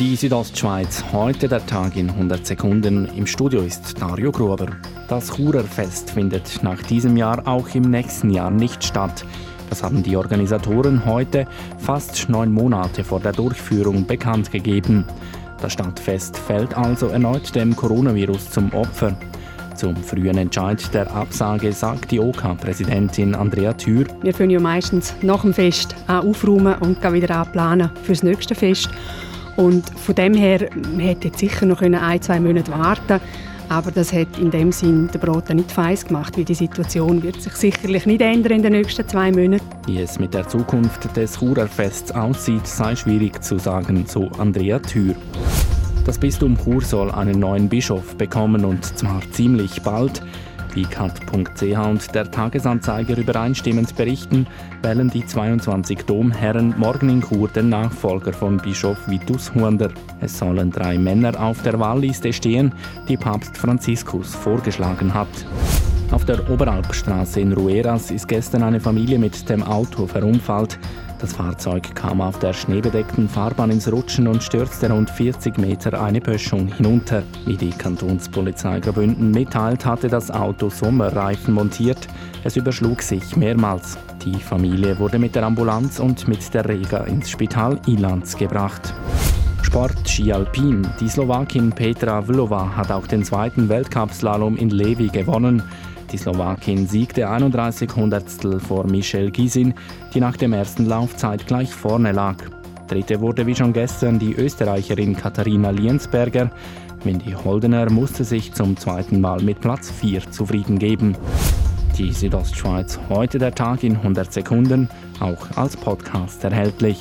Die Südostschweiz, heute der Tag in 100 Sekunden. Im Studio ist Dario Gruber. Das Churerfest findet nach diesem Jahr auch im nächsten Jahr nicht statt. Das haben die Organisatoren heute, fast neun Monate vor der Durchführung, bekannt gegeben. Das Stadtfest fällt also erneut dem Coronavirus zum Opfer. Zum frühen Entscheid der Absage sagt die OK-Präsidentin Andrea Thür. Wir können ja meistens nach dem Fest aufräumen und wieder planen für das nächste Fest. Und von dem her, man hätte sicher noch ein, zwei Monate warten aber das hat in dem Sinn der Brote nicht feiss gemacht, weil die Situation wird sich sicherlich nicht ändern in den nächsten zwei Monaten. Wie es mit der Zukunft des Churerfests aussieht, sei schwierig zu sagen, so Andrea Thür. Das Bistum Chur soll einen neuen Bischof bekommen und zwar ziemlich bald. Wie kat.ch und der Tagesanzeiger übereinstimmend berichten, wählen die 22 Domherren morgen in Chur den Nachfolger von Bischof Vitus Huander. Es sollen drei Männer auf der Wahlliste stehen, die Papst Franziskus vorgeschlagen hat. Auf der Oberalpstraße in Rueras ist gestern eine Familie mit dem Auto verunfallt. Das Fahrzeug kam auf der schneebedeckten Fahrbahn ins Rutschen und stürzte rund 40 Meter eine Böschung hinunter. Wie die Kantonspolizei Graubünden mitteilt, hatte das Auto Sommerreifen montiert. Es überschlug sich mehrmals. Die Familie wurde mit der Ambulanz und mit der Rega ins Spital Ilanz gebracht. Sport Ski Alpin. Die Slowakin Petra Vlova hat auch den zweiten Weltcup-Slalom in Levi gewonnen. Die Slowakin siegte 31 Hundertstel vor Michelle Gisin, die nach dem ersten Lauf zeitgleich vorne lag. Dritte wurde wie schon gestern die Österreicherin Katharina Liensberger. Windy Holdener musste sich zum zweiten Mal mit Platz 4 zufrieden geben. Die Südostschweiz, heute der Tag in 100 Sekunden, auch als Podcast erhältlich.